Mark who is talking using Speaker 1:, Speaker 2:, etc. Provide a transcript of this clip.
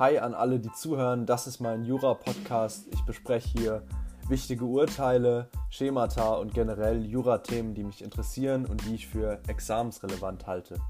Speaker 1: Hi an alle, die zuhören. Das ist mein Jura-Podcast. Ich bespreche hier wichtige Urteile, Schemata und generell Jura-Themen, die mich interessieren und die ich für examensrelevant halte.